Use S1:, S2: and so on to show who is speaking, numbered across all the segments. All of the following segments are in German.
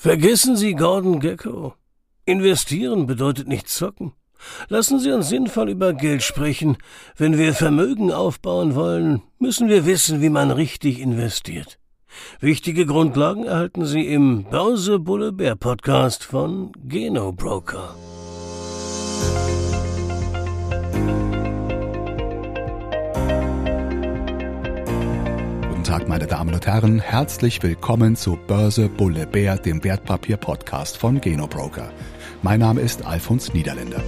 S1: Vergessen Sie Gordon Gecko. Investieren bedeutet nicht zocken. Lassen Sie uns sinnvoll über Geld sprechen. Wenn wir Vermögen aufbauen wollen, müssen wir wissen, wie man richtig investiert. Wichtige Grundlagen erhalten Sie im Börse Bulle Bär Podcast von Geno Broker.
S2: Tag, meine Damen und Herren. Herzlich willkommen zu Börse Bulle Bär, dem Wertpapier-Podcast von Genobroker. Mein Name ist Alfons Niederländer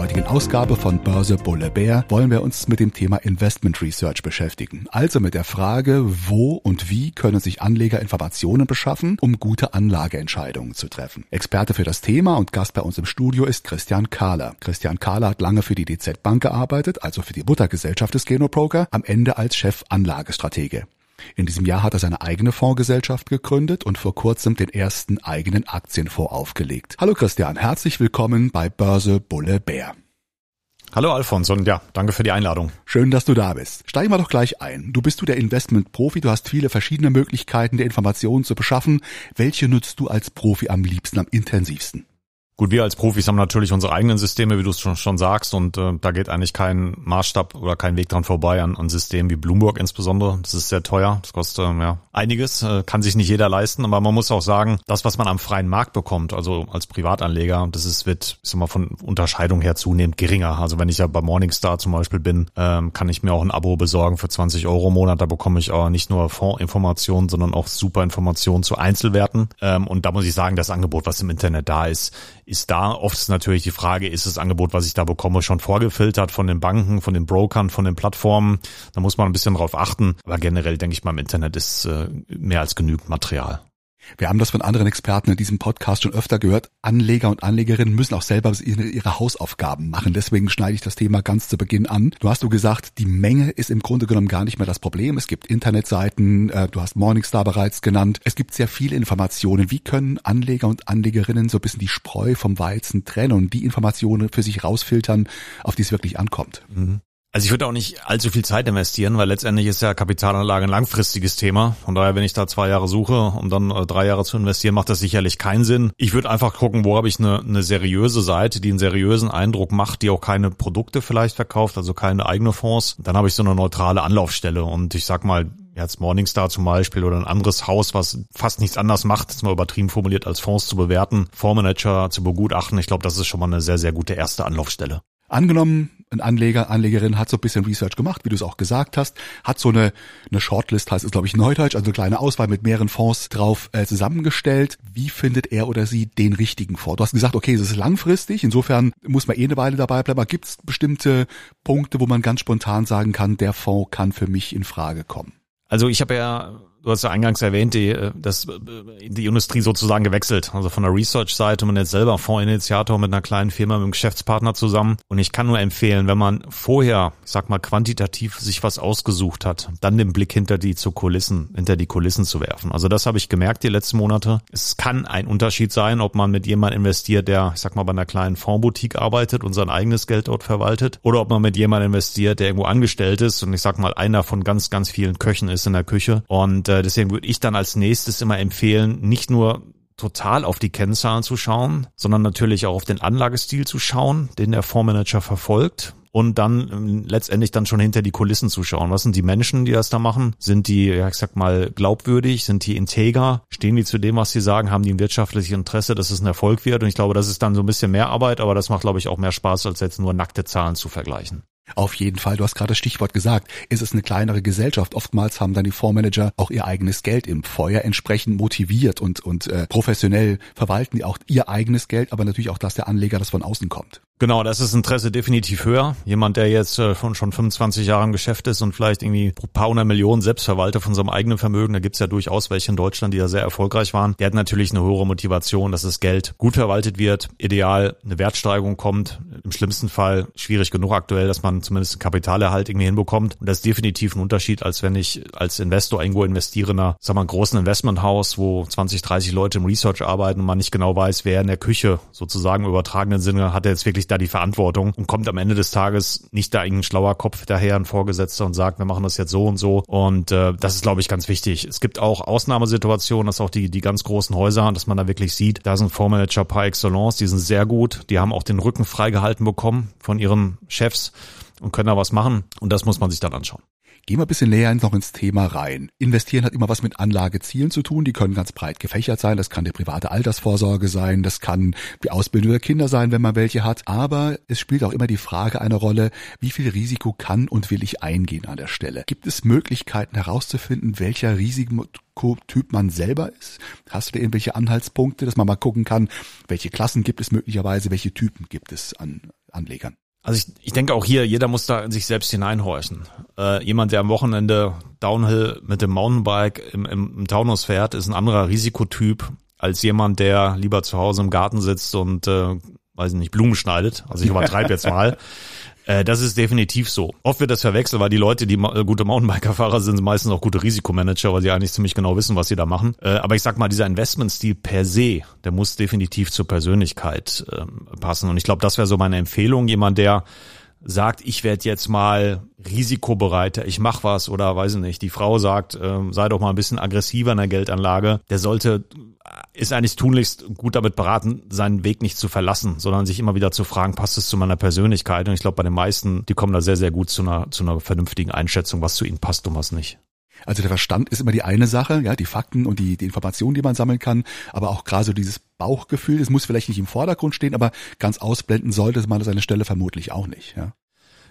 S2: heutigen Ausgabe von Börse Bulle Bär wollen wir uns mit dem Thema Investment Research beschäftigen. Also mit der Frage, wo und wie können sich Anleger Informationen beschaffen, um gute Anlageentscheidungen zu treffen. Experte für das Thema und Gast bei uns im Studio ist Christian Kahler. Christian Kahler hat lange für die DZ Bank gearbeitet, also für die Muttergesellschaft des Genobroker, am Ende als Chef Anlagestratege. In diesem Jahr hat er seine eigene Fondsgesellschaft gegründet und vor kurzem den ersten eigenen Aktienfonds aufgelegt. Hallo Christian, herzlich willkommen bei Börse Bulle Bär.
S3: Hallo Alfons und ja, danke für die Einladung.
S2: Schön, dass du da bist. Steigen wir doch gleich ein. Du bist du der Investment-Profi, du hast viele verschiedene Möglichkeiten, der Informationen zu beschaffen. Welche nutzt du als Profi am liebsten, am intensivsten?
S3: Gut, wir als Profis haben natürlich unsere eigenen Systeme, wie du es schon, schon sagst, und äh, da geht eigentlich kein Maßstab oder kein Weg dran vorbei an, an Systemen wie Bloomberg insbesondere. Das ist sehr teuer, das kostet äh, ja einiges, äh, kann sich nicht jeder leisten, aber man muss auch sagen, das, was man am freien Markt bekommt, also als Privatanleger, das ist, wird, ich sag mal, von Unterscheidung her zunehmend geringer. Also wenn ich ja bei Morningstar zum Beispiel bin, ähm, kann ich mir auch ein Abo besorgen für 20 Euro im Monat. Da bekomme ich aber nicht nur Fondsinformationen, sondern auch super Informationen zu Einzelwerten. Ähm, und da muss ich sagen, das Angebot, was im Internet da ist, ist da oft natürlich die Frage, ist das Angebot, was ich da bekomme, schon vorgefiltert von den Banken, von den Brokern, von den Plattformen. Da muss man ein bisschen drauf achten. Aber generell denke ich mal, im Internet ist äh, mehr als genügend Material.
S2: Wir haben das von anderen Experten in diesem Podcast schon öfter gehört. Anleger und Anlegerinnen müssen auch selber ihre, Hausaufgaben machen. Deswegen schneide ich das Thema ganz zu Beginn an. Du hast du gesagt, die Menge ist im Grunde genommen gar nicht mehr das Problem. Es gibt Internetseiten, äh, du hast Morningstar bereits genannt. Es gibt sehr viele Informationen. Wie können Anleger und Anlegerinnen so ein bisschen die Spreu vom Weizen trennen und die Informationen für sich rausfiltern, auf die es wirklich ankommt?
S3: Mhm. Also ich würde auch nicht allzu viel Zeit investieren, weil letztendlich ist ja Kapitalanlage ein langfristiges Thema. Von daher, wenn ich da zwei Jahre suche, um dann äh, drei Jahre zu investieren, macht das sicherlich keinen Sinn. Ich würde einfach gucken, wo habe ich eine, eine seriöse Seite, die einen seriösen Eindruck macht, die auch keine Produkte vielleicht verkauft, also keine eigene Fonds. Dann habe ich so eine neutrale Anlaufstelle und ich sag mal, jetzt Morningstar zum Beispiel oder ein anderes Haus, was fast nichts anders macht, ist mal übertrieben formuliert, als Fonds zu bewerten, Fondsmanager zu begutachten. Ich glaube, das ist schon mal eine sehr, sehr gute erste Anlaufstelle.
S2: Angenommen, ein Anleger, Anlegerin hat so ein bisschen Research gemacht, wie du es auch gesagt hast, hat so eine, eine Shortlist, heißt es glaube ich Neudeutsch, also eine kleine Auswahl mit mehreren Fonds drauf äh, zusammengestellt. Wie findet er oder sie den richtigen Fonds? Du hast gesagt, okay, es ist langfristig, insofern muss man eh eine Weile dabei bleiben, aber gibt es bestimmte Punkte, wo man ganz spontan sagen kann, der Fonds kann für mich in Frage kommen?
S3: Also ich habe ja du hast ja eingangs erwähnt, die, äh, das, äh, die Industrie sozusagen gewechselt. Also von der Research-Seite, man jetzt selber Fondsinitiator mit einer kleinen Firma, mit einem Geschäftspartner zusammen. Und ich kann nur empfehlen, wenn man vorher, ich sag mal, quantitativ sich was ausgesucht hat, dann den Blick hinter die zu Kulissen, hinter die Kulissen zu werfen. Also das habe ich gemerkt die letzten Monate. Es kann ein Unterschied sein, ob man mit jemandem investiert, der, ich sag mal, bei einer kleinen Fondsboutique arbeitet und sein eigenes Geld dort verwaltet, oder ob man mit jemandem investiert, der irgendwo angestellt ist und ich sag mal, einer von ganz, ganz vielen Köchen ist in der Küche und äh, deswegen würde ich dann als nächstes immer empfehlen, nicht nur total auf die Kennzahlen zu schauen, sondern natürlich auch auf den Anlagestil zu schauen, den der Fondsmanager verfolgt und dann ähm, letztendlich dann schon hinter die Kulissen zu schauen. Was sind die Menschen, die das da machen? Sind die, ja, ich sag mal, glaubwürdig? Sind die integer? Stehen die zu dem, was sie sagen? Haben die ein wirtschaftliches Interesse, dass es ein Erfolg wird? Und ich glaube, das ist dann so ein bisschen mehr Arbeit, aber das macht, glaube ich, auch mehr Spaß, als jetzt nur nackte Zahlen zu vergleichen.
S2: Auf jeden Fall, du hast gerade das Stichwort gesagt, ist es eine kleinere Gesellschaft. Oftmals haben dann die Fondsmanager auch ihr eigenes Geld im Feuer entsprechend motiviert und, und äh, professionell verwalten die auch ihr eigenes Geld, aber natürlich auch das der Anleger, das von außen kommt.
S3: Genau, das ist Interesse definitiv höher. Jemand, der jetzt äh, schon, schon 25 Jahre im Geschäft ist und vielleicht irgendwie ein paar hundert Millionen Selbstverwalter von seinem eigenen Vermögen, da gibt's ja durchaus welche in Deutschland, die ja sehr erfolgreich waren, der hat natürlich eine höhere Motivation, dass das Geld gut verwaltet wird, ideal eine Wertsteigerung kommt, im schlimmsten Fall schwierig genug aktuell, dass man zumindest einen Kapitalerhalt irgendwie hinbekommt. Und das ist definitiv ein Unterschied, als wenn ich als Investor irgendwo investiere in einer, sag mal, großen Investmenthaus, wo 20, 30 Leute im Research arbeiten und man nicht genau weiß, wer in der Küche sozusagen im übertragenen Sinne hat er jetzt wirklich da die Verantwortung und kommt am Ende des Tages nicht da irgendein schlauer Kopf daher, ein Vorgesetzter und sagt, wir machen das jetzt so und so. Und äh, das ist, glaube ich, ganz wichtig. Es gibt auch Ausnahmesituationen, dass auch die, die ganz großen Häuser, dass man da wirklich sieht, da sind Fondsmanager par excellence, die sind sehr gut, die haben auch den Rücken freigehalten bekommen von ihren Chefs und können da was machen. Und das muss man sich dann anschauen.
S2: Gehen wir ein bisschen näher noch ins Thema rein. Investieren hat immer was mit Anlagezielen zu tun. Die können ganz breit gefächert sein. Das kann die private Altersvorsorge sein. Das kann die Ausbildung der Kinder sein, wenn man welche hat. Aber es spielt auch immer die Frage eine Rolle, wie viel Risiko kann und will ich eingehen an der Stelle? Gibt es Möglichkeiten herauszufinden, welcher Risikotyp man selber ist? Hast du da irgendwelche Anhaltspunkte, dass man mal gucken kann, welche Klassen gibt es möglicherweise, welche Typen gibt es an Anlegern?
S3: Also ich, ich denke auch hier, jeder muss da in sich selbst hineinhorchen. Äh, jemand, der am Wochenende Downhill mit dem Mountainbike im, im, im Taunus fährt, ist ein anderer Risikotyp als jemand, der lieber zu Hause im Garten sitzt und äh, weiß nicht, Blumen schneidet. Also ich übertreibe jetzt mal. Äh, das ist definitiv so. Oft wird das verwechselt, weil die Leute, die äh, gute Mountainbiker-Fahrer sind, sind meistens auch gute Risikomanager, weil sie eigentlich ziemlich genau wissen, was sie da machen. Äh, aber ich sag mal, dieser Investmentstil per se, der muss definitiv zur Persönlichkeit ähm, passen. Und ich glaube, das wäre so meine Empfehlung. Jemand, der sagt, ich werde jetzt mal risikobereiter, ich mach was oder weiß ich nicht, die Frau sagt, äh, sei doch mal ein bisschen aggressiver in der Geldanlage, der sollte, ist eigentlich tunlichst gut damit beraten, seinen Weg nicht zu verlassen, sondern sich immer wieder zu fragen, passt es zu meiner Persönlichkeit? Und ich glaube, bei den meisten, die kommen da sehr, sehr gut zu einer, zu einer vernünftigen Einschätzung, was zu ihnen passt und was nicht.
S2: Also der Verstand ist immer die eine Sache, ja, die Fakten und die, die Informationen, die man sammeln kann, aber auch gerade so dieses Bauchgefühl, es muss vielleicht nicht im Vordergrund stehen, aber ganz ausblenden sollte man das an der Stelle vermutlich auch nicht, ja.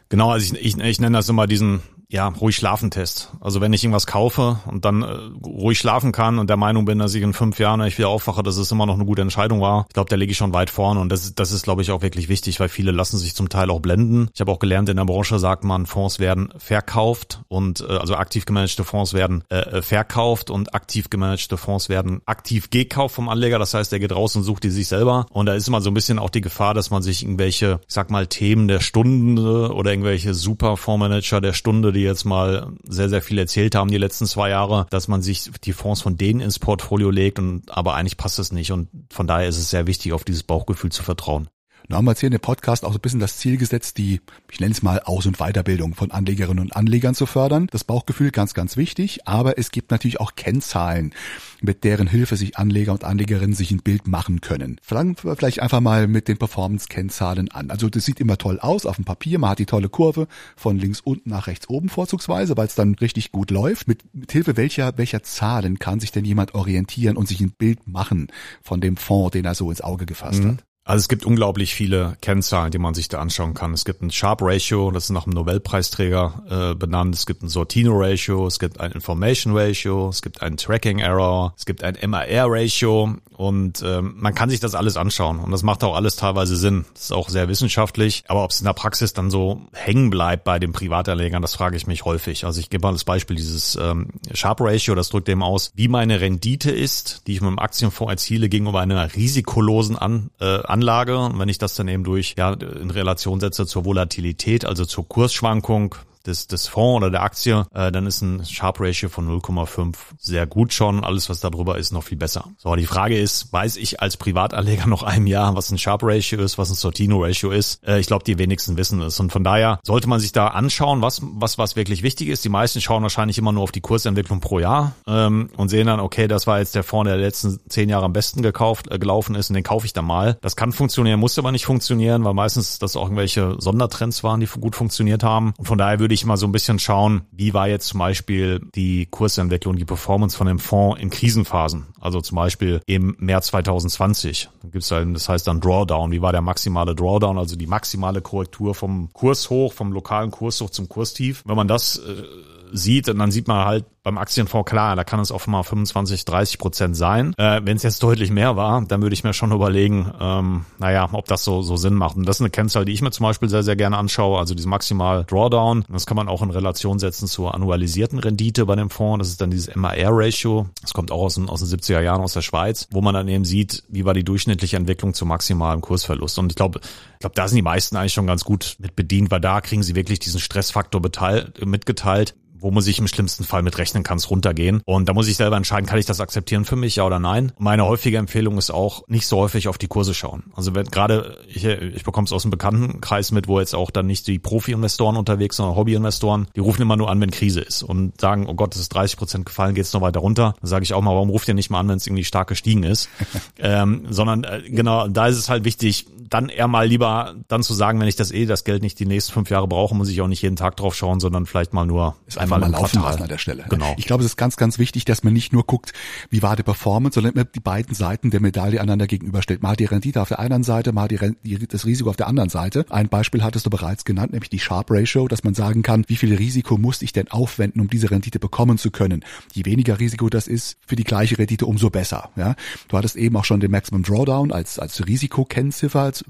S3: Genau, also ich, ich, ich nenne das immer diesen ja, ruhig schlafen Test. Also wenn ich irgendwas kaufe und dann äh, ruhig schlafen kann und der Meinung bin, dass ich in fünf Jahren, wenn ich wieder aufwache, dass es immer noch eine gute Entscheidung war, ich glaube, da lege ich schon weit vorne und das, das ist, glaube ich, auch wirklich wichtig, weil viele lassen sich zum Teil auch blenden. Ich habe auch gelernt, in der Branche sagt man, Fonds werden verkauft und äh, also aktiv gemanagte Fonds werden äh, äh verkauft und aktiv gemanagte Fonds werden aktiv gekauft vom Anleger. Das heißt, der geht raus und sucht die sich selber und da ist immer so ein bisschen auch die Gefahr, dass man sich irgendwelche, ich sag mal, Themen der Stunde oder irgendwelche super Fondsmanager der Stunde, die jetzt mal sehr, sehr viel erzählt haben die letzten zwei Jahre, dass man sich die Fonds von denen ins Portfolio legt und aber eigentlich passt es nicht und von daher ist es sehr wichtig, auf dieses Bauchgefühl zu vertrauen.
S2: Da haben wir jetzt hier in dem Podcast auch so ein bisschen das Ziel gesetzt, die, ich nenne es mal, Aus- und Weiterbildung von Anlegerinnen und Anlegern zu fördern. Das Bauchgefühl ganz, ganz wichtig, aber es gibt natürlich auch Kennzahlen, mit deren Hilfe sich Anleger und Anlegerinnen sich ein Bild machen können. Fangen wir vielleicht einfach mal mit den Performance-Kennzahlen an. Also das sieht immer toll aus auf dem Papier, man hat die tolle Kurve von links unten nach rechts oben vorzugsweise, weil es dann richtig gut läuft. Mit, mit Hilfe welcher, welcher Zahlen kann sich denn jemand orientieren und sich ein Bild machen von dem Fonds, den er so ins Auge gefasst mhm. hat?
S3: Also es gibt unglaublich viele Kennzahlen, die man sich da anschauen kann. Es gibt ein Sharp Ratio, das ist nach einem Nobelpreisträger äh, benannt. Es gibt ein Sortino Ratio, es gibt ein Information Ratio, es gibt ein Tracking Error, es gibt ein MAR Ratio und ähm, man kann sich das alles anschauen und das macht auch alles teilweise Sinn. Das ist auch sehr wissenschaftlich, aber ob es in der Praxis dann so hängen bleibt bei den Privatanlegern, das frage ich mich häufig. Also ich gebe mal das Beispiel dieses ähm, Sharp Ratio, das drückt dem aus, wie meine Rendite ist, die ich mit dem Aktienfonds erziele gegenüber einer risikolosen An äh, Anlage. Und wenn ich das dann eben durch, ja, in Relation setze zur Volatilität, also zur Kursschwankung, des, des Fonds oder der Aktie, äh, dann ist ein Sharp Ratio von 0,5 sehr gut schon. Alles, was darüber ist, noch viel besser. So, die Frage ist, weiß ich als Privatanleger noch einem Jahr, was ein Sharp Ratio ist, was ein Sortino Ratio ist? Äh, ich glaube, die wenigsten wissen es. Und von daher sollte man sich da anschauen, was, was, was wirklich wichtig ist. Die meisten schauen wahrscheinlich immer nur auf die Kursentwicklung pro Jahr ähm, und sehen dann, okay, das war jetzt der Fonds, der letzten zehn Jahre am besten gekauft, äh, gelaufen ist und den kaufe ich dann mal. Das kann funktionieren, muss aber nicht funktionieren, weil meistens das auch irgendwelche Sondertrends waren, die gut funktioniert haben. Und von daher würde ich mal so ein bisschen schauen, wie war jetzt zum Beispiel die Kursentwicklung, die Performance von dem Fonds in Krisenphasen. Also zum Beispiel im März 2020. Da gibt's dann, das heißt dann Drawdown. Wie war der maximale Drawdown, also die maximale Korrektur vom Kurs hoch, vom lokalen Kurs hoch zum Kurstief. Wenn man das äh, sieht, dann sieht man halt beim Aktienfonds klar, da kann es auch mal 25, 30 Prozent sein. Äh, Wenn es jetzt deutlich mehr war, dann würde ich mir schon überlegen, ähm, naja, ob das so, so Sinn macht. Und das ist eine Kennzahl, die ich mir zum Beispiel sehr, sehr gerne anschaue, also diese maximal Drawdown. Das kann man auch in Relation setzen zur annualisierten Rendite bei dem Fonds. Das ist dann dieses MAR-Ratio. Das kommt auch aus den, aus den 70er Jahren aus der Schweiz, wo man dann eben sieht, wie war die durchschnittliche Entwicklung zum maximalen Kursverlust. Und ich glaube, ich glaube, da sind die meisten eigentlich schon ganz gut mit bedient, weil da kriegen sie wirklich diesen Stressfaktor beteiligt, mitgeteilt wo muss ich im schlimmsten Fall mit rechnen, kann es runtergehen. Und da muss ich selber entscheiden, kann ich das akzeptieren für mich, ja oder nein. Meine häufige Empfehlung ist auch, nicht so häufig auf die Kurse schauen. Also wenn gerade, ich, ich bekomme es aus dem Bekanntenkreis mit, wo jetzt auch dann nicht die Profi-Investoren unterwegs, sondern Hobby-Investoren, die rufen immer nur an, wenn Krise ist und sagen, oh Gott, es ist 30 Prozent gefallen, geht es noch weiter runter. Dann sage ich auch mal, warum ruft ihr nicht mal an, wenn es irgendwie stark gestiegen ist? ähm, sondern äh, genau, da ist es halt wichtig, dann eher mal lieber dann zu sagen, wenn ich das eh das Geld nicht die nächsten fünf Jahre brauche, muss ich auch nicht jeden Tag drauf schauen, sondern vielleicht mal nur
S2: ist einmal mal laufen lassen an der Stelle. Genau. Ich glaube, es ist ganz, ganz wichtig, dass man nicht nur guckt, wie war die Performance, sondern immer die beiden Seiten der Medaille einander gegenüberstellt. Mal die Rendite auf der einen Seite, mal die, das Risiko auf der anderen Seite. Ein Beispiel hattest du bereits genannt, nämlich die Sharp Ratio, dass man sagen kann, wie viel Risiko muss ich denn aufwenden, um diese Rendite bekommen zu können. Je weniger Risiko das ist, für die gleiche Rendite umso besser. Ja? Du hattest eben auch schon den Maximum Drawdown als, als Risikokennziffer, als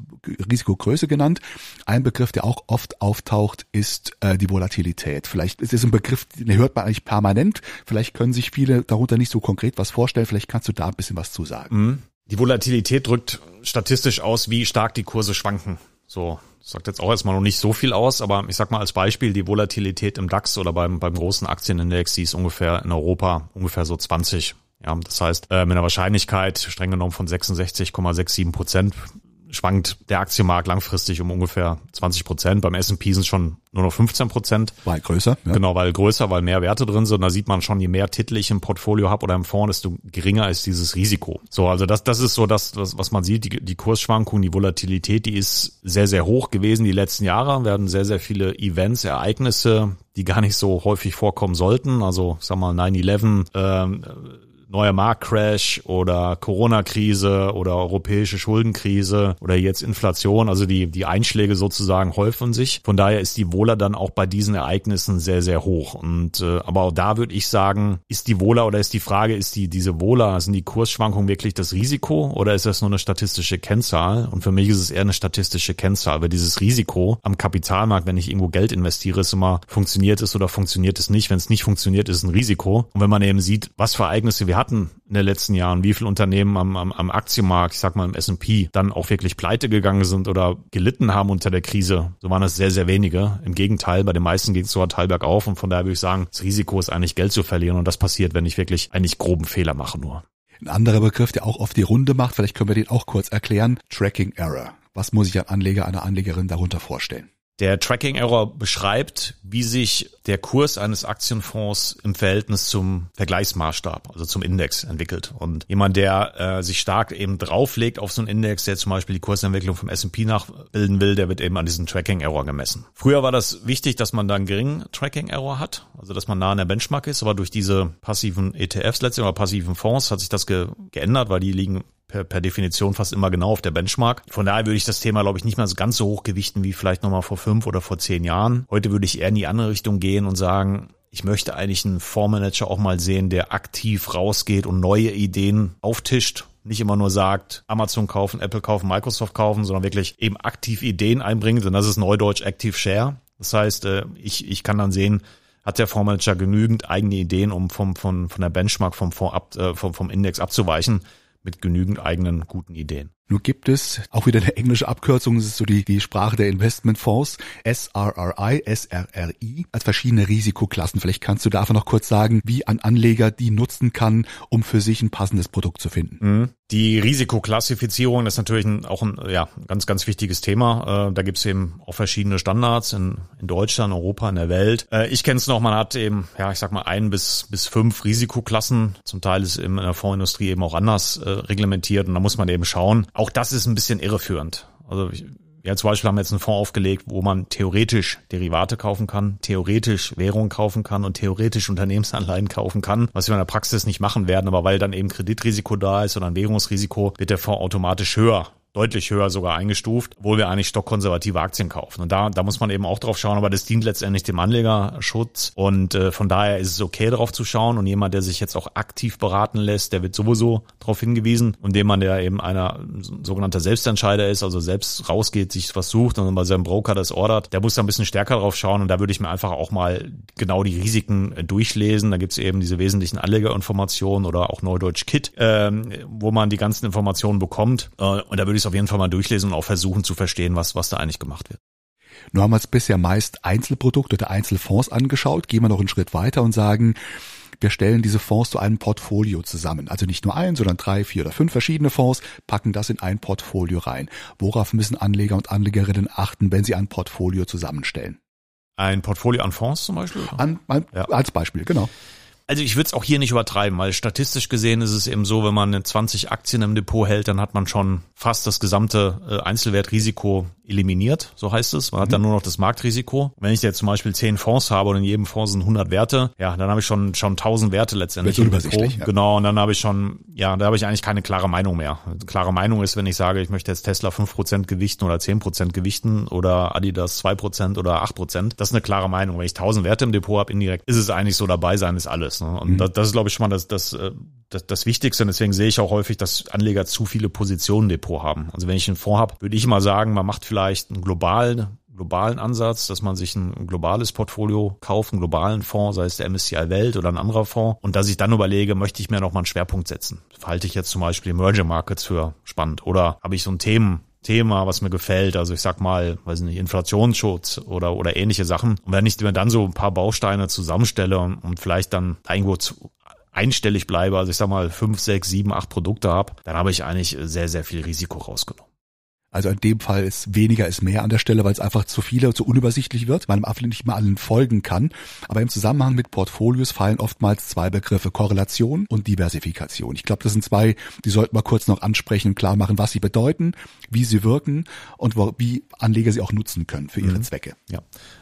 S2: Risikogröße genannt. Ein Begriff, der auch oft auftaucht, ist äh, die Volatilität. Vielleicht ist es ein Begriff, den hört man eigentlich permanent. Vielleicht können sich viele darunter nicht so konkret was vorstellen. Vielleicht kannst du da ein bisschen was zu sagen.
S3: Mhm. Die Volatilität drückt statistisch aus, wie stark die Kurse schwanken. So, sagt jetzt auch erstmal noch nicht so viel aus, aber ich sag mal als Beispiel die Volatilität im DAX oder beim, beim großen Aktienindex, die ist ungefähr in Europa ungefähr so 20. Ja, das heißt, äh, mit einer Wahrscheinlichkeit streng genommen von 66,67 Prozent schwankt der Aktienmarkt langfristig um ungefähr 20 Prozent. Beim S&P sind es schon nur noch 15 Prozent.
S2: Weil größer.
S3: Ja. Genau, weil größer, weil mehr Werte drin sind. Da sieht man schon, je mehr Titel ich im Portfolio habe oder im Fonds, desto geringer ist dieses Risiko. So, also das, das ist so das, das was man sieht. Die, die Kursschwankung, die Volatilität, die ist sehr, sehr hoch gewesen die letzten Jahre. werden sehr, sehr viele Events, Ereignisse, die gar nicht so häufig vorkommen sollten. Also, sag mal, 9-11, ähm, neuer Marktcrash oder Corona-Krise oder europäische Schuldenkrise oder jetzt Inflation. Also die, die Einschläge sozusagen häufen sich. Von daher ist die Wohler dann auch bei diesen Ereignissen sehr, sehr hoch. Und äh, aber auch da würde ich sagen, ist die Wohler oder ist die Frage, ist die diese Wohler, sind die Kursschwankungen wirklich das Risiko oder ist das nur eine statistische Kennzahl? Und für mich ist es eher eine statistische Kennzahl, weil dieses Risiko am Kapitalmarkt, wenn ich irgendwo Geld investiere, ist immer, funktioniert es oder funktioniert es nicht. Wenn es nicht funktioniert, ist es ein Risiko. Und wenn man eben sieht, was für Ereignisse wir hatten in den letzten Jahren, wie viele Unternehmen am, am, am Aktienmarkt, ich sag mal im S&P, dann auch wirklich pleite gegangen sind oder gelitten haben unter der Krise, so waren es sehr, sehr wenige. Im Gegenteil, bei den meisten ging es so Teil bergauf und von daher würde ich sagen, das Risiko ist eigentlich Geld zu verlieren und das passiert, wenn ich wirklich eigentlich groben Fehler mache nur.
S2: Ein anderer Begriff, der auch oft die Runde macht, vielleicht können wir den auch kurz erklären, Tracking Error. Was muss ich an Anleger, einer Anlegerin darunter vorstellen?
S3: Der Tracking Error beschreibt, wie sich der Kurs eines Aktienfonds im Verhältnis zum Vergleichsmaßstab, also zum Index entwickelt. Und jemand, der äh, sich stark eben drauflegt auf so einen Index, der zum Beispiel die Kursentwicklung vom S&P nachbilden will, der wird eben an diesem Tracking Error gemessen. Früher war das wichtig, dass man da einen geringen Tracking Error hat, also dass man nah an der Benchmark ist, aber durch diese passiven ETFs letztlich oder passiven Fonds hat sich das ge geändert, weil die liegen per, per Definition fast immer genau auf der Benchmark. Von daher würde ich das Thema, glaube ich, nicht mehr so ganz so hoch gewichten wie vielleicht nochmal vor fünf oder vor zehn Jahren. Heute würde ich eher in die andere Richtung gehen und sagen, ich möchte eigentlich einen Fondsmanager auch mal sehen, der aktiv rausgeht und neue Ideen auftischt nicht immer nur sagt, Amazon kaufen, Apple kaufen, Microsoft kaufen, sondern wirklich eben aktiv Ideen einbringt. Und das ist Neudeutsch Active Share. Das heißt, äh, ich, ich kann dann sehen, hat der Fondsmanager genügend eigene Ideen, um vom, von, von der Benchmark vom Fonds ab, äh, vom, vom Index abzuweichen mit genügend eigenen guten Ideen.
S2: Nur gibt es auch wieder eine englische Abkürzung, das ist so die, die Sprache der Investmentfonds, SRRI, SRRI, als verschiedene Risikoklassen. Vielleicht kannst du dafür noch kurz sagen, wie ein Anleger die nutzen kann, um für sich ein passendes Produkt zu finden.
S3: Mhm. Die Risikoklassifizierung ist natürlich auch ein ja, ganz, ganz wichtiges Thema. Äh, da gibt es eben auch verschiedene Standards in, in Deutschland, Europa, in der Welt. Äh, ich kenne es noch, man hat eben, ja, ich sag mal, ein bis, bis fünf Risikoklassen. Zum Teil ist in der Fondsindustrie eben auch anders äh, reglementiert und da muss man eben schauen, auch das ist ein bisschen irreführend. Also ich, ja, zum Beispiel haben wir jetzt einen Fonds aufgelegt, wo man theoretisch Derivate kaufen kann, theoretisch Währung kaufen kann und theoretisch Unternehmensanleihen kaufen kann, was wir in der Praxis nicht machen werden, aber weil dann eben Kreditrisiko da ist oder ein Währungsrisiko, wird der Fonds automatisch höher deutlich höher sogar eingestuft, obwohl wir eigentlich stockkonservative Aktien kaufen. Und da, da muss man eben auch drauf schauen, aber das dient letztendlich dem Anlegerschutz. Und äh, von daher ist es okay, darauf zu schauen. Und jemand, der sich jetzt auch aktiv beraten lässt, der wird sowieso darauf hingewiesen. Und jemand, der eben einer sogenannter Selbstentscheider ist, also selbst rausgeht, sich was sucht und bei seinem Broker das ordert, der muss da ein bisschen stärker drauf schauen. Und da würde ich mir einfach auch mal genau die Risiken äh, durchlesen. Da gibt's eben diese wesentlichen Anlegerinformationen oder auch Neudeutsch Kit, ähm, wo man die ganzen Informationen bekommt. Äh, und da würde ich es auf jeden Fall mal durchlesen und auch versuchen zu verstehen, was, was da eigentlich gemacht wird.
S2: Nur haben wir uns bisher meist Einzelprodukte oder Einzelfonds angeschaut. Gehen wir noch einen Schritt weiter und sagen, wir stellen diese Fonds zu einem Portfolio zusammen. Also nicht nur ein, sondern drei, vier oder fünf verschiedene Fonds, packen das in ein Portfolio rein. Worauf müssen Anleger und Anlegerinnen achten, wenn sie ein Portfolio zusammenstellen?
S3: Ein Portfolio an Fonds zum Beispiel?
S2: An, an, ja. Als Beispiel, genau.
S3: Also ich würde es auch hier nicht übertreiben, weil statistisch gesehen ist es eben so, wenn man 20 Aktien im Depot hält, dann hat man schon fast das gesamte äh, Einzelwertrisiko eliminiert, so heißt es. Man hat dann mhm. nur noch das Marktrisiko. Wenn ich jetzt zum Beispiel 10 Fonds habe und in jedem Fonds sind 100 Werte, ja, dann habe ich schon schon 1000 Werte letztendlich
S2: im Depot. Ja.
S3: Genau, und dann habe ich schon, ja, da habe ich eigentlich keine klare Meinung mehr. Klare Meinung ist, wenn ich sage, ich möchte jetzt Tesla 5% gewichten oder 10% gewichten oder Adidas 2% oder 8%. Das ist eine klare Meinung. Wenn ich 1000 Werte im Depot habe, indirekt ist es eigentlich so dabei sein ist alles. Ne? Und mhm. das, das, ist, glaube ich, schon mal das, das, äh, das, das Wichtigste. Und deswegen sehe ich auch häufig, dass Anleger zu viele Positionen Depot haben. Also wenn ich einen Fonds habe, würde ich mal sagen, man macht vielleicht einen globalen globalen Ansatz, dass man sich ein globales Portfolio kauft, einen globalen Fonds, sei es der MSCI Welt oder ein anderer Fonds, und dass ich dann überlege, möchte ich mir noch mal einen Schwerpunkt setzen? Halte ich jetzt zum Beispiel Emerging Markets für spannend oder habe ich so ein Themen Thema, was mir gefällt. Also ich sag mal, weiß nicht, Inflationsschutz oder, oder ähnliche Sachen. Und wenn ich mir dann so ein paar Bausteine zusammenstelle und, und vielleicht dann irgendwo zu, einstellig bleibe, also ich sag mal fünf, sechs, sieben, acht Produkte habe, dann habe ich eigentlich sehr, sehr viel Risiko rausgenommen.
S2: Also in dem Fall ist weniger ist mehr an der Stelle, weil es einfach zu viele, zu unübersichtlich wird, weil man nicht mal allen folgen kann. Aber im Zusammenhang mit Portfolios fallen oftmals zwei Begriffe, Korrelation und Diversifikation. Ich glaube, das sind zwei, die sollten wir kurz noch ansprechen und klar machen, was sie bedeuten, wie sie wirken und wie Anleger sie auch nutzen können für ihre mhm. Zwecke.
S3: Ja.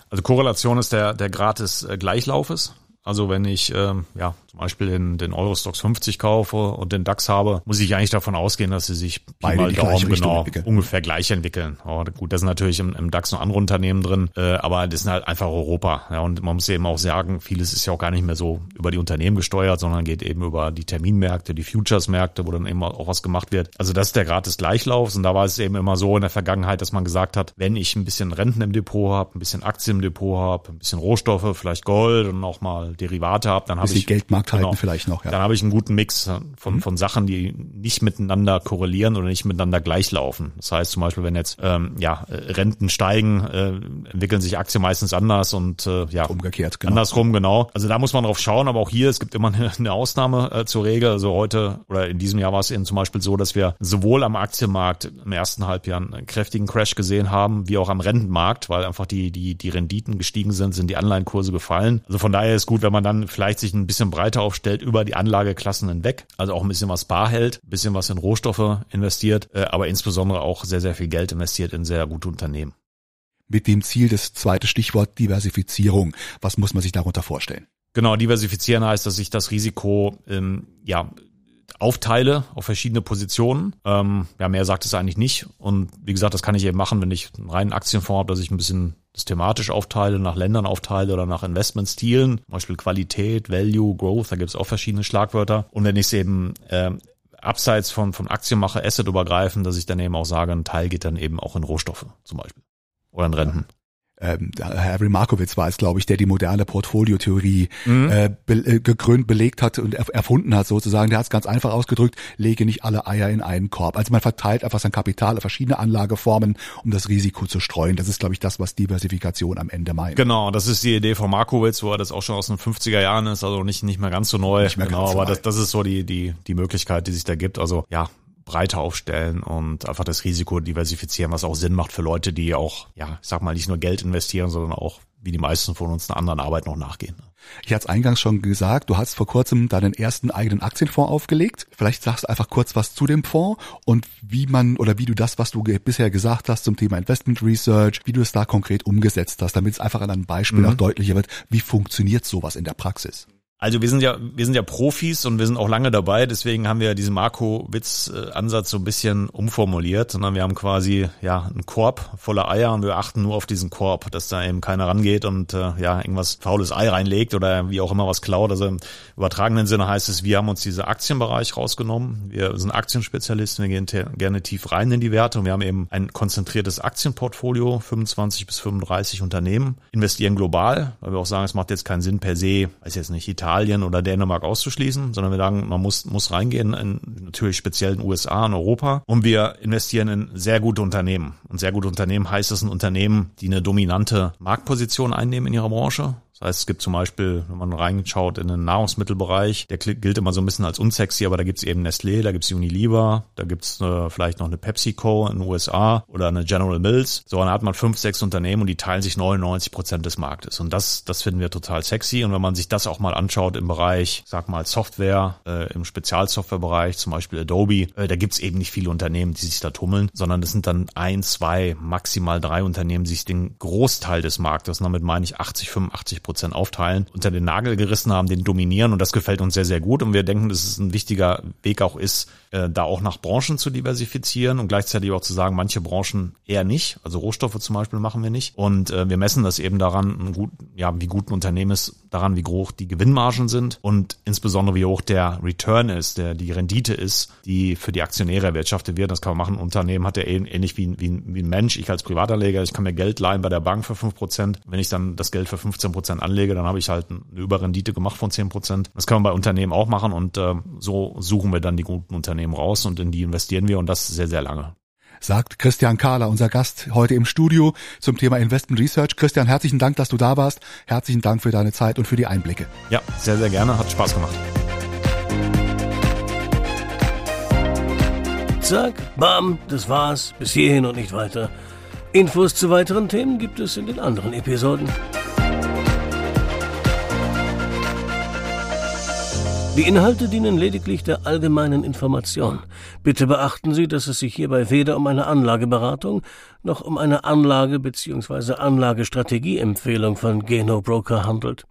S3: Also Korrelation ist der, der Grad des äh, Gleichlaufes. Also wenn ich ähm, ja zum Beispiel den, den Eurostox 50 kaufe und den DAX habe, muss ich eigentlich davon ausgehen, dass sie sich
S2: Beide mal Daumen genau
S3: ungefähr gleich entwickeln. Oh, gut, da sind natürlich im, im, DAX noch andere Unternehmen drin, äh, aber das sind halt einfach Europa. Ja, und man muss eben auch sagen, vieles ist ja auch gar nicht mehr so über die Unternehmen gesteuert, sondern geht eben über die Terminmärkte, die Futures-Märkte, wo dann eben auch was gemacht wird. Also das ist der Grad des Gleichlaufs und da war es eben immer so in der Vergangenheit, dass man gesagt hat, wenn ich ein bisschen Renten im Depot habe, ein bisschen Aktien im Depot habe, ein bisschen Rohstoffe, vielleicht Gold und auch mal Derivate habe, dann habe ich
S2: Geldmarkt halten genau, vielleicht noch.
S3: Ja. Dann habe ich einen guten Mix von, mhm. von Sachen, die nicht miteinander korrelieren oder nicht miteinander gleichlaufen. Das heißt zum Beispiel, wenn jetzt ähm, ja Renten steigen, äh, entwickeln sich Aktien meistens anders und äh, ja
S2: umgekehrt genau.
S3: andersrum genau. Also da muss man drauf schauen, aber auch hier es gibt immer eine, eine Ausnahme äh, zur Regel. Also heute oder in diesem Jahr war es eben zum Beispiel so, dass wir sowohl am Aktienmarkt im ersten Halbjahr einen kräftigen Crash gesehen haben, wie auch am Rentenmarkt, weil einfach die die die Renditen gestiegen sind, sind die Anleihenkurse gefallen. Also von daher ist gut, wenn man dann vielleicht sich ein bisschen breiter aufstellt über die Anlageklassen hinweg, also auch ein bisschen was bar hält, ein bisschen was in Rohstoffe investiert, äh, aber insbesondere auch sehr, sehr viel Geld investiert in sehr gute Unternehmen.
S2: Mit dem Ziel, das zweite Stichwort Diversifizierung. Was muss man sich darunter vorstellen?
S3: Genau, diversifizieren heißt, dass ich das Risiko ähm, ja aufteile auf verschiedene Positionen. Ähm, ja, mehr sagt es eigentlich nicht. Und wie gesagt, das kann ich eben machen, wenn ich einen reinen Aktienfonds habe, dass ich ein bisschen das thematisch aufteile, nach Ländern aufteile oder nach Investmentstilen, zum Beispiel Qualität, Value, Growth, da gibt es auch verschiedene Schlagwörter. Und wenn ich es eben äh, abseits von, von Aktien mache, Asset übergreifen, dass ich dann eben auch sage, ein Teil geht dann eben auch in Rohstoffe zum Beispiel. Oder in Renten
S2: ähm, Harry Markowitz war es, glaube ich, der die moderne Portfoliotheorie mhm. äh, be äh, gekrönt, belegt hat und er erfunden hat sozusagen. Der hat es ganz einfach ausgedrückt, lege nicht alle Eier in einen Korb. Also man verteilt einfach sein Kapital auf verschiedene Anlageformen, um das Risiko zu streuen. Das ist, glaube ich, das, was Diversifikation am Ende meint.
S3: Genau, das ist die Idee von Markowitz, wo er das auch schon aus den 50er Jahren ist, also nicht, nicht mehr ganz so neu.
S2: Nicht mehr
S3: genau,
S2: ganz
S3: aber das, das ist so die, die, die Möglichkeit, die sich da gibt. Also ja, breiter aufstellen und einfach das Risiko diversifizieren, was auch Sinn macht für Leute, die auch, ja, ich sag mal, nicht nur Geld investieren, sondern auch, wie die meisten von uns, einer anderen Arbeit noch nachgehen.
S2: Ich hatte es eingangs schon gesagt, du hast vor kurzem deinen ersten eigenen Aktienfonds aufgelegt. Vielleicht sagst du einfach kurz was zu dem Fonds und wie man oder wie du das, was du bisher gesagt hast zum Thema Investment Research, wie du es da konkret umgesetzt hast, damit es einfach an einem Beispiel mhm. auch deutlicher wird, wie funktioniert sowas in der Praxis.
S3: Also wir sind ja, wir sind ja Profis und wir sind auch lange dabei, deswegen haben wir diesen Marco-Witz-Ansatz so ein bisschen umformuliert, sondern wir haben quasi ja einen Korb voller Eier und wir achten nur auf diesen Korb, dass da eben keiner rangeht und äh, ja irgendwas faules Ei reinlegt oder wie auch immer was klaut. Also im übertragenen Sinne heißt es, wir haben uns diese Aktienbereich rausgenommen. Wir sind Aktienspezialisten, wir gehen gerne tief rein in die Werte und wir haben eben ein konzentriertes Aktienportfolio, 25 bis 35 Unternehmen, investieren global, weil wir auch sagen, es macht jetzt keinen Sinn per se, weiß jetzt nicht, Italien Italien oder Dänemark auszuschließen, sondern wir sagen, man muss, muss reingehen in natürlich speziell in USA und Europa und wir investieren in sehr gute Unternehmen. Und sehr gute Unternehmen heißt es ein Unternehmen, die eine dominante Marktposition einnehmen in ihrer Branche. Das heißt, es gibt zum Beispiel, wenn man reinschaut in den Nahrungsmittelbereich, der gilt immer so ein bisschen als unsexy, aber da gibt's eben Nestlé, da gibt's Unilever, da gibt's äh, vielleicht noch eine PepsiCo in den USA oder eine General Mills. So, dann hat man fünf, sechs Unternehmen und die teilen sich 99 Prozent des Marktes. Und das, das finden wir total sexy. Und wenn man sich das auch mal anschaut im Bereich, sag mal Software, äh, im Spezialsoftwarebereich, zum Beispiel Adobe, äh, da gibt's eben nicht viele Unternehmen, die sich da tummeln, sondern das sind dann ein, zwei, maximal drei Unternehmen, die sich den Großteil des Marktes, und damit meine ich 80, 85 Prozent aufteilen, unter den Nagel gerissen haben, den dominieren und das gefällt uns sehr, sehr gut und wir denken, dass es ein wichtiger Weg auch ist, äh, da auch nach Branchen zu diversifizieren und gleichzeitig auch zu sagen, manche Branchen eher nicht, also Rohstoffe zum Beispiel machen wir nicht und äh, wir messen das eben daran, ja, wie gut ein Unternehmen ist, daran, wie hoch die Gewinnmargen sind und insbesondere wie hoch der Return ist, der die Rendite ist, die für die Aktionäre erwirtschaftet wird. Das kann man machen. Ein Unternehmen hat ja ähnlich wie, wie, wie ein Mensch. Ich als Privatanleger, ich kann mir Geld leihen bei der Bank für fünf Prozent. Wenn ich dann das Geld für 15 Prozent anlege, dann habe ich halt eine Überrendite gemacht von zehn Prozent. Das kann man bei Unternehmen auch machen und äh, so suchen wir dann die guten Unternehmen raus und in die investieren wir und das sehr, sehr lange
S2: sagt Christian Kahler, unser Gast heute im Studio zum Thema Investment Research. Christian, herzlichen Dank, dass du da warst. Herzlichen Dank für deine Zeit und für die Einblicke.
S3: Ja, sehr, sehr gerne. Hat Spaß gemacht.
S1: Zack, bam, das war's. Bis hierhin und nicht weiter. Infos zu weiteren Themen gibt es in den anderen Episoden. Die Inhalte dienen lediglich der allgemeinen Information. Bitte beachten Sie, dass es sich hierbei weder um eine Anlageberatung noch um eine Anlage- bzw. Anlagestrategieempfehlung von Geno Broker handelt.